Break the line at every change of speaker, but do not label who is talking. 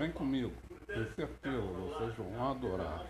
Vem comigo, é tenho certeza, vocês vão adorar.